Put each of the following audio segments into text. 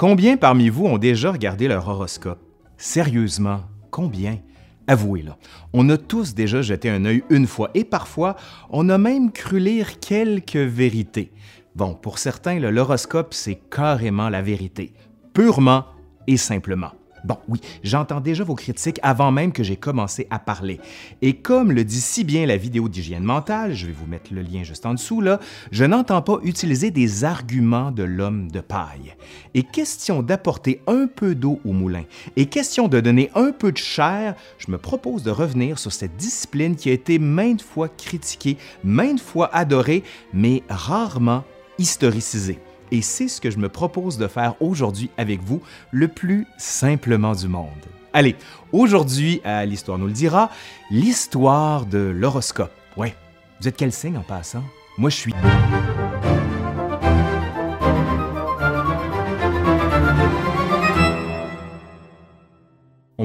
Combien parmi vous ont déjà regardé leur horoscope? Sérieusement, combien? Avouez-le, on a tous déjà jeté un œil une fois et parfois on a même cru lire quelques vérités. Bon, pour certains, l'horoscope, c'est carrément la vérité, purement et simplement. Bon, oui, j'entends déjà vos critiques avant même que j'ai commencé à parler. Et comme le dit si bien la vidéo d'hygiène mentale, je vais vous mettre le lien juste en dessous là, je n'entends pas utiliser des arguments de l'homme de paille. Et question d'apporter un peu d'eau au moulin, et question de donner un peu de chair, je me propose de revenir sur cette discipline qui a été maintes fois critiquée, maintes fois adorée, mais rarement historicisée. Et c'est ce que je me propose de faire aujourd'hui avec vous, le plus simplement du monde. Allez, aujourd'hui, à l'Histoire nous le dira, l'histoire de l'horoscope. Ouais, vous êtes quel signe en passant? Moi, je suis...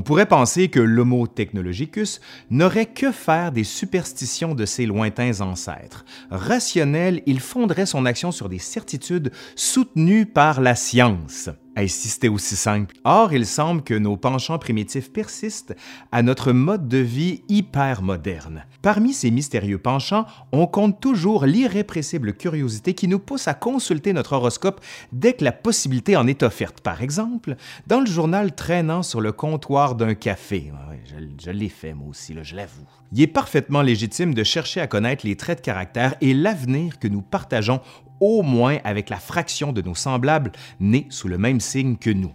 pourrait penser que l'Homo technologicus n'aurait que faire des superstitions de ses lointains ancêtres. Rationnel, il fonderait son action sur des certitudes soutenues par la science. Est-ce c'était aussi simple? Or, il semble que nos penchants primitifs persistent à notre mode de vie hyper moderne. Parmi ces mystérieux penchants, on compte toujours l'irrépressible curiosité qui nous pousse à consulter notre horoscope dès que la possibilité en est offerte. Par exemple, dans le journal traînant sur le comptoir d'un café. je, l'ai fait moi aussi, je l'avoue. Il est parfaitement légitime de chercher à connaître les traits de caractère et l'avenir que nous partageons au moins avec la fraction de nos semblables nés sous le même signe que nous.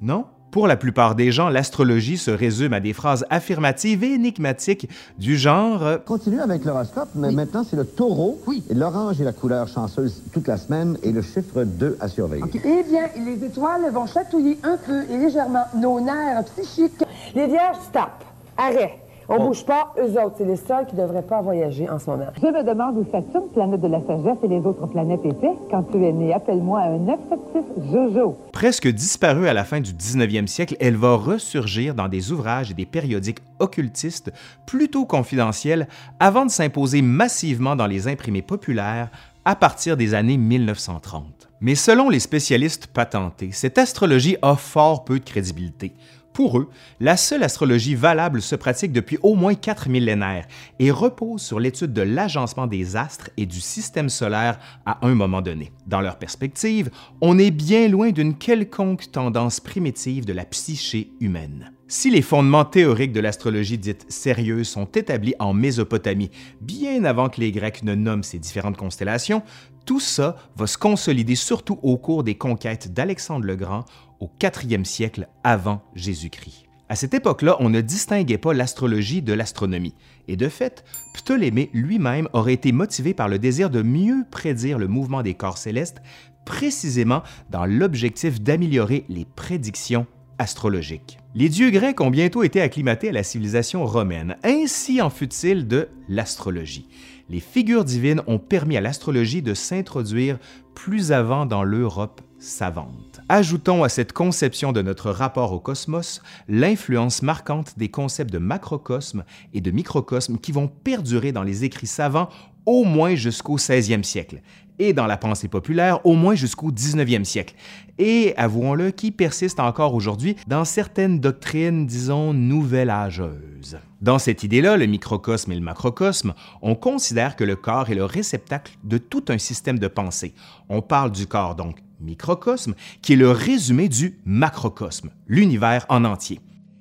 Non? Pour la plupart des gens, l'astrologie se résume à des phrases affirmatives et énigmatiques du genre euh, Continue avec l'horoscope, mais maintenant c'est le taureau. Oui. L'orange est la couleur chanceuse toute la semaine et le chiffre 2 à surveiller. Eh bien, les étoiles vont chatouiller un peu et légèrement nos nerfs psychiques. Les vierges, stop. Arrête. On bouge pas, eux autres, c'est les seuls qui ne devraient pas voyager en ce moment. Je me demande où Saturne, planète de la sagesse, et les autres planètes étaient. Quand tu es né, appelle-moi un 976 Jojo. Presque disparue à la fin du 19e siècle, elle va ressurgir dans des ouvrages et des périodiques occultistes plutôt confidentiels avant de s'imposer massivement dans les imprimés populaires à partir des années 1930. Mais selon les spécialistes patentés, cette astrologie a fort peu de crédibilité. Pour eux, la seule astrologie valable se pratique depuis au moins quatre millénaires et repose sur l'étude de l'agencement des astres et du système solaire à un moment donné. Dans leur perspective, on est bien loin d'une quelconque tendance primitive de la psyché humaine. Si les fondements théoriques de l'astrologie dite sérieuse sont établis en Mésopotamie, bien avant que les Grecs ne nomment ces différentes constellations, tout ça va se consolider surtout au cours des conquêtes d'Alexandre le Grand au 4e siècle avant Jésus-Christ. À cette époque-là, on ne distinguait pas l'astrologie de l'astronomie. Et de fait, Ptolémée lui-même aurait été motivé par le désir de mieux prédire le mouvement des corps célestes, précisément dans l'objectif d'améliorer les prédictions astrologiques. Les dieux grecs ont bientôt été acclimatés à la civilisation romaine, ainsi en fut-il de l'astrologie. Les figures divines ont permis à l'astrologie de s'introduire plus avant dans l'Europe savante. Ajoutons à cette conception de notre rapport au cosmos l'influence marquante des concepts de macrocosme et de microcosme qui vont perdurer dans les écrits savants au moins jusqu'au 16e siècle et dans la pensée populaire au moins jusqu'au 19e siècle, et avouons-le, qui persiste encore aujourd'hui dans certaines doctrines, disons, nouvelle âgeuses. Dans cette idée-là, le microcosme et le macrocosme, on considère que le corps est le réceptacle de tout un système de pensée. On parle du corps donc microcosme, qui est le résumé du macrocosme, l'univers en entier.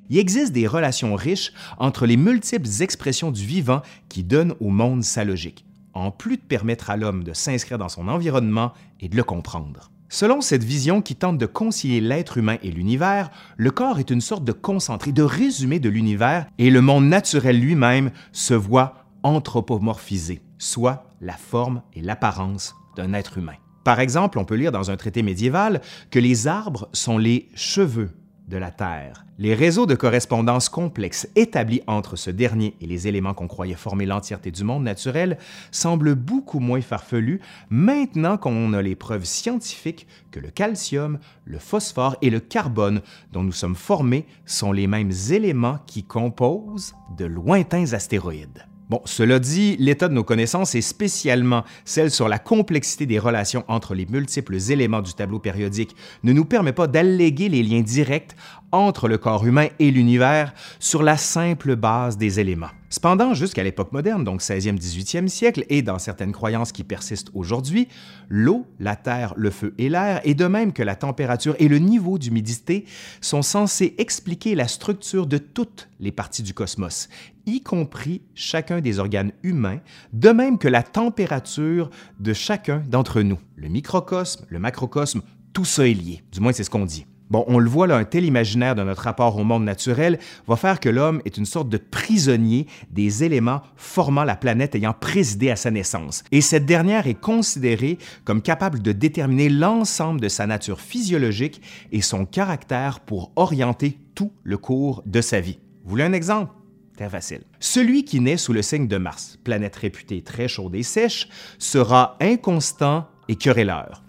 Il existe des relations riches entre les multiples expressions du vivant qui donnent au monde sa logique, en plus de permettre à l'homme de s'inscrire dans son environnement et de le comprendre. Selon cette vision qui tente de concilier l'être humain et l'univers, le corps est une sorte de concentré, de résumé de l'univers et le monde naturel lui-même se voit anthropomorphisé, soit la forme et l'apparence d'un être humain. Par exemple, on peut lire dans un traité médiéval que les arbres sont les cheveux de la Terre. Les réseaux de correspondance complexes établis entre ce dernier et les éléments qu'on croyait former l'entièreté du monde naturel semblent beaucoup moins farfelus maintenant qu'on a les preuves scientifiques que le calcium, le phosphore et le carbone dont nous sommes formés sont les mêmes éléments qui composent de lointains astéroïdes. Bon, cela dit, l'état de nos connaissances et spécialement celle sur la complexité des relations entre les multiples éléments du tableau périodique ne nous permet pas d'alléguer les liens directs entre le corps humain et l'univers sur la simple base des éléments. Cependant, jusqu'à l'époque moderne, donc 16e, 18e siècle, et dans certaines croyances qui persistent aujourd'hui, l'eau, la terre, le feu et l'air, et de même que la température et le niveau d'humidité, sont censés expliquer la structure de toutes les parties du cosmos, y compris chacun des organes humains, de même que la température de chacun d'entre nous. Le microcosme, le macrocosme, tout ça est lié. Du moins, c'est ce qu'on dit. Bon, on le voit là, un tel imaginaire de notre rapport au monde naturel va faire que l'homme est une sorte de prisonnier des éléments formant la planète ayant présidé à sa naissance. Et cette dernière est considérée comme capable de déterminer l'ensemble de sa nature physiologique et son caractère pour orienter tout le cours de sa vie. Vous voulez un exemple? Très facile. Celui qui naît sous le signe de Mars, planète réputée très chaude et sèche, sera inconstant et querelleur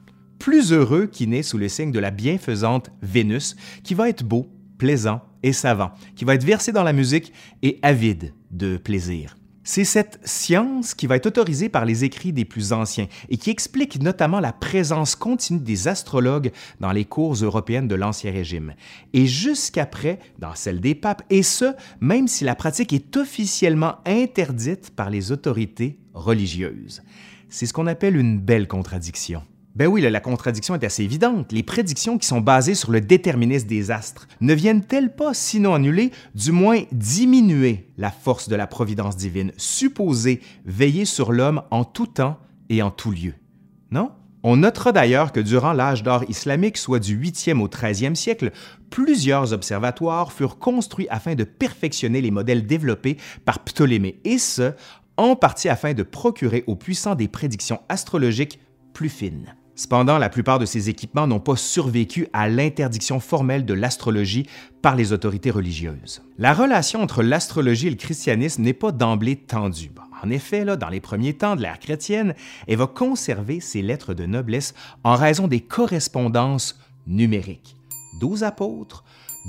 plus heureux qui naît sous le signe de la bienfaisante Vénus, qui va être beau, plaisant et savant, qui va être versé dans la musique et avide de plaisir. C'est cette science qui va être autorisée par les écrits des plus anciens et qui explique notamment la présence continue des astrologues dans les cours européennes de l'Ancien Régime, et jusqu'après dans celle des papes, et ce, même si la pratique est officiellement interdite par les autorités religieuses. C'est ce qu'on appelle une belle contradiction. Ben oui, la contradiction est assez évidente. Les prédictions qui sont basées sur le déterminisme des astres ne viennent-elles pas, sinon annuler, du moins diminuer la force de la providence divine, supposée veiller sur l'homme en tout temps et en tout lieu? Non? On notera d'ailleurs que durant l'âge d'or islamique, soit du 8e au 13e siècle, plusieurs observatoires furent construits afin de perfectionner les modèles développés par Ptolémée, et ce, en partie afin de procurer aux puissants des prédictions astrologiques plus fines. Cependant, la plupart de ces équipements n'ont pas survécu à l'interdiction formelle de l'astrologie par les autorités religieuses. La relation entre l'astrologie et le christianisme n'est pas d'emblée tendue. En effet, dans les premiers temps de l'ère chrétienne, elle va conserver ses lettres de noblesse en raison des correspondances numériques. Douze apôtres,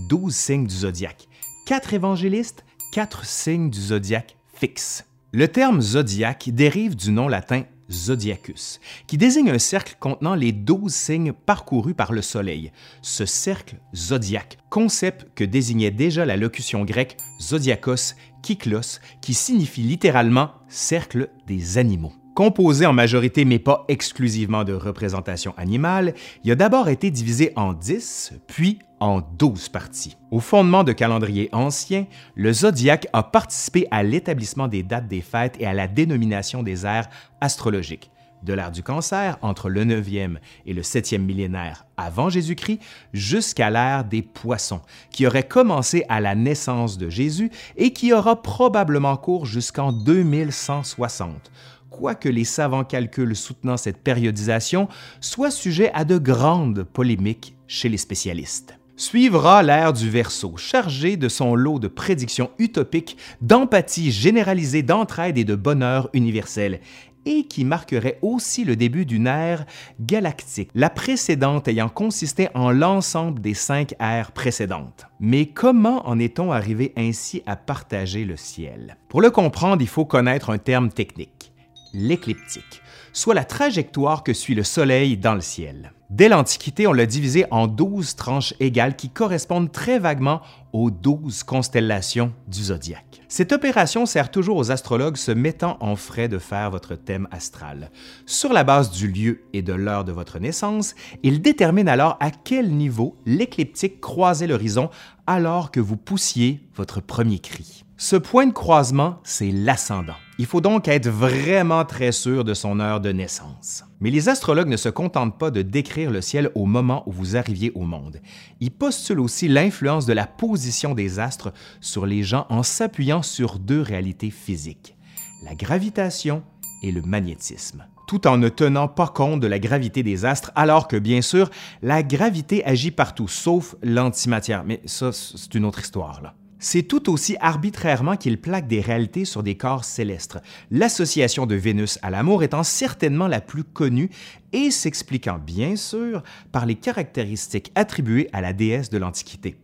douze signes du zodiaque, quatre évangélistes, quatre signes du zodiaque fixes. Le terme zodiaque dérive du nom latin zodiacus, qui désigne un cercle contenant les douze signes parcourus par le Soleil. Ce cercle zodiaque, concept que désignait déjà la locution grecque zodiakos, kyklos, qui signifie littéralement cercle des animaux. Composé en majorité mais pas exclusivement de représentations animales, il a d'abord été divisé en dix, puis en douze parties. Au fondement de calendrier ancien, le zodiaque a participé à l'établissement des dates des fêtes et à la dénomination des ères astrologiques. De l'ère du cancer, entre le 9e et le 7e millénaire avant Jésus-Christ, jusqu'à l'ère des poissons, qui aurait commencé à la naissance de Jésus et qui aura probablement cours jusqu'en 2160 quoique les savants calculs soutenant cette périodisation soient sujets à de grandes polémiques chez les spécialistes. Suivra l'ère du Verseau, chargé de son lot de prédictions utopiques, d'empathie généralisée, d'entraide et de bonheur universel, et qui marquerait aussi le début d'une ère galactique, la précédente ayant consisté en l'ensemble des cinq ères précédentes. Mais comment en est-on arrivé ainsi à partager le ciel? Pour le comprendre, il faut connaître un terme technique l'écliptique, soit la trajectoire que suit le Soleil dans le ciel. Dès l'Antiquité, on l'a divisé en douze tranches égales qui correspondent très vaguement aux douze constellations du zodiaque. Cette opération sert toujours aux astrologues se mettant en frais de faire votre thème astral. Sur la base du lieu et de l'heure de votre naissance, ils déterminent alors à quel niveau l'écliptique croisait l'horizon alors que vous poussiez votre premier cri. Ce point de croisement, c'est l'ascendant. Il faut donc être vraiment très sûr de son heure de naissance. Mais les astrologues ne se contentent pas de décrire le ciel au moment où vous arriviez au monde. Ils postulent aussi l'influence de la position des astres sur les gens en s'appuyant sur deux réalités physiques, la gravitation et le magnétisme tout en ne tenant pas compte de la gravité des astres, alors que bien sûr, la gravité agit partout, sauf l'antimatière. Mais ça, c'est une autre histoire. Là. C'est tout aussi arbitrairement qu'il plaque des réalités sur des corps célestes, l'association de Vénus à l'amour étant certainement la plus connue et s'expliquant bien sûr par les caractéristiques attribuées à la déesse de l'Antiquité.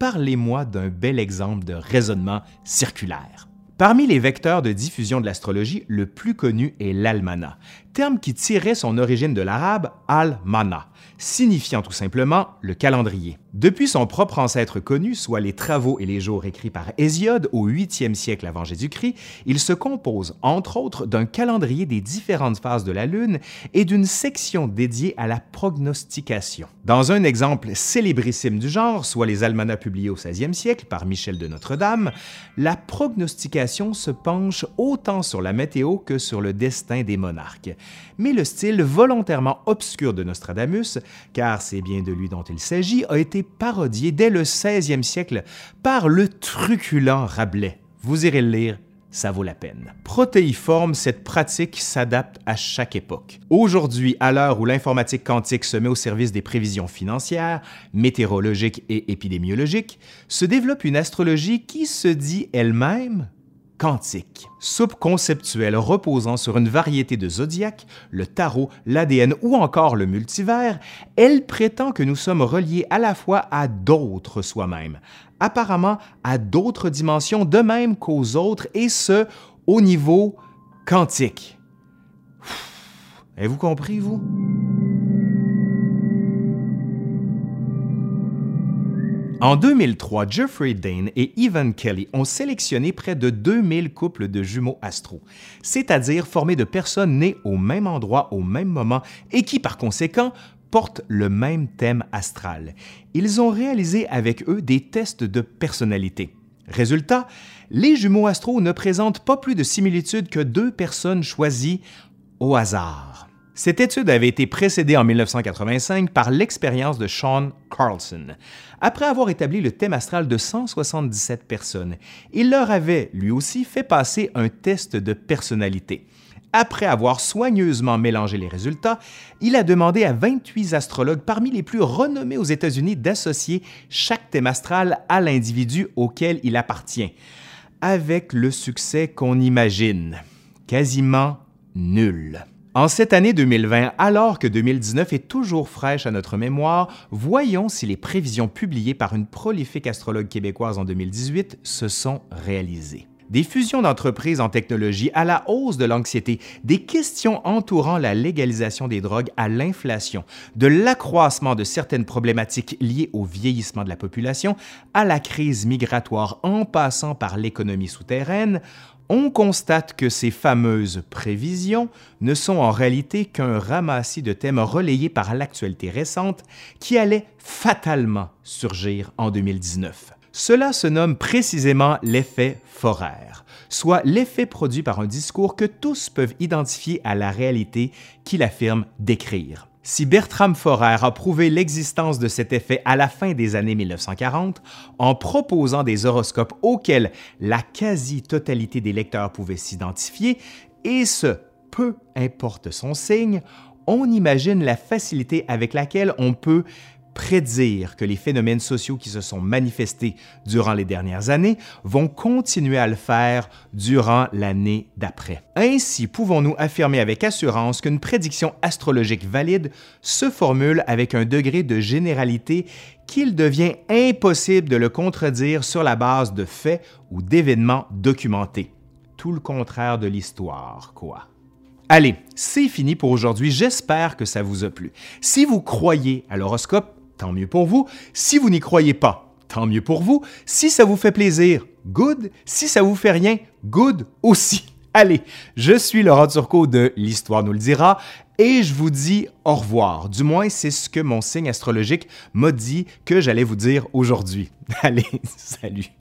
Parlez-moi d'un bel exemple de raisonnement circulaire. Parmi les vecteurs de diffusion de l'astrologie, le plus connu est l'almanach, terme qui tirait son origine de l'arabe al-mana, signifiant tout simplement le calendrier. Depuis son propre ancêtre connu, soit les travaux et les jours écrits par Hésiode au 8e siècle avant Jésus-Christ, il se compose entre autres d'un calendrier des différentes phases de la Lune et d'une section dédiée à la prognostication. Dans un exemple célébrissime du genre, soit les almanachs publiés au 16e siècle par Michel de Notre-Dame, la prognostication se penche autant sur la météo que sur le destin des monarques. Mais le style volontairement obscur de Nostradamus, car c'est bien de lui dont il s'agit, a été parodié dès le 16e siècle par le truculent Rabelais. Vous irez le lire, ça vaut la peine. Protéiforme, cette pratique s'adapte à chaque époque. Aujourd'hui, à l'heure où l'informatique quantique se met au service des prévisions financières, météorologiques et épidémiologiques, se développe une astrologie qui se dit elle-même quantique. Soupe conceptuelle reposant sur une variété de zodiaques, le tarot, l'ADN ou encore le multivers, elle prétend que nous sommes reliés à la fois à d'autres soi-même, apparemment à d'autres dimensions de même qu'aux autres, et ce, au niveau quantique. Avez-vous compris, vous? En 2003, Jeffrey Dane et Evan Kelly ont sélectionné près de 2000 couples de jumeaux astro, c'est-à-dire formés de personnes nées au même endroit au même moment et qui, par conséquent, portent le même thème astral. Ils ont réalisé avec eux des tests de personnalité. Résultat, les jumeaux astro ne présentent pas plus de similitudes que deux personnes choisies au hasard. Cette étude avait été précédée en 1985 par l'expérience de Sean Carlson. Après avoir établi le thème astral de 177 personnes, il leur avait lui aussi fait passer un test de personnalité. Après avoir soigneusement mélangé les résultats, il a demandé à 28 astrologues parmi les plus renommés aux États-Unis d'associer chaque thème astral à l'individu auquel il appartient, avec le succès qu'on imagine, quasiment nul. En cette année 2020, alors que 2019 est toujours fraîche à notre mémoire, voyons si les prévisions publiées par une prolifique astrologue québécoise en 2018 se sont réalisées. Des fusions d'entreprises en technologie à la hausse de l'anxiété, des questions entourant la légalisation des drogues à l'inflation, de l'accroissement de certaines problématiques liées au vieillissement de la population, à la crise migratoire en passant par l'économie souterraine, on constate que ces fameuses prévisions ne sont en réalité qu'un ramassis de thèmes relayés par l'actualité récente qui allait fatalement surgir en 2019. Cela se nomme précisément l'effet Forer, soit l'effet produit par un discours que tous peuvent identifier à la réalité qu'il affirme décrire. Si Bertram Forer a prouvé l'existence de cet effet à la fin des années 1940 en proposant des horoscopes auxquels la quasi-totalité des lecteurs pouvaient s'identifier, et ce, peu importe son signe, on imagine la facilité avec laquelle on peut prédire que les phénomènes sociaux qui se sont manifestés durant les dernières années vont continuer à le faire durant l'année d'après. Ainsi, pouvons-nous affirmer avec assurance qu'une prédiction astrologique valide se formule avec un degré de généralité qu'il devient impossible de le contredire sur la base de faits ou d'événements documentés. Tout le contraire de l'histoire, quoi. Allez, c'est fini pour aujourd'hui. J'espère que ça vous a plu. Si vous croyez à l'horoscope, tant mieux pour vous. Si vous n'y croyez pas, tant mieux pour vous. Si ça vous fait plaisir, good. Si ça vous fait rien, good aussi. Allez, je suis Laurent Turcot de L'Histoire nous le dira et je vous dis au revoir. Du moins, c'est ce que mon signe astrologique m'a dit que j'allais vous dire aujourd'hui. Allez, salut.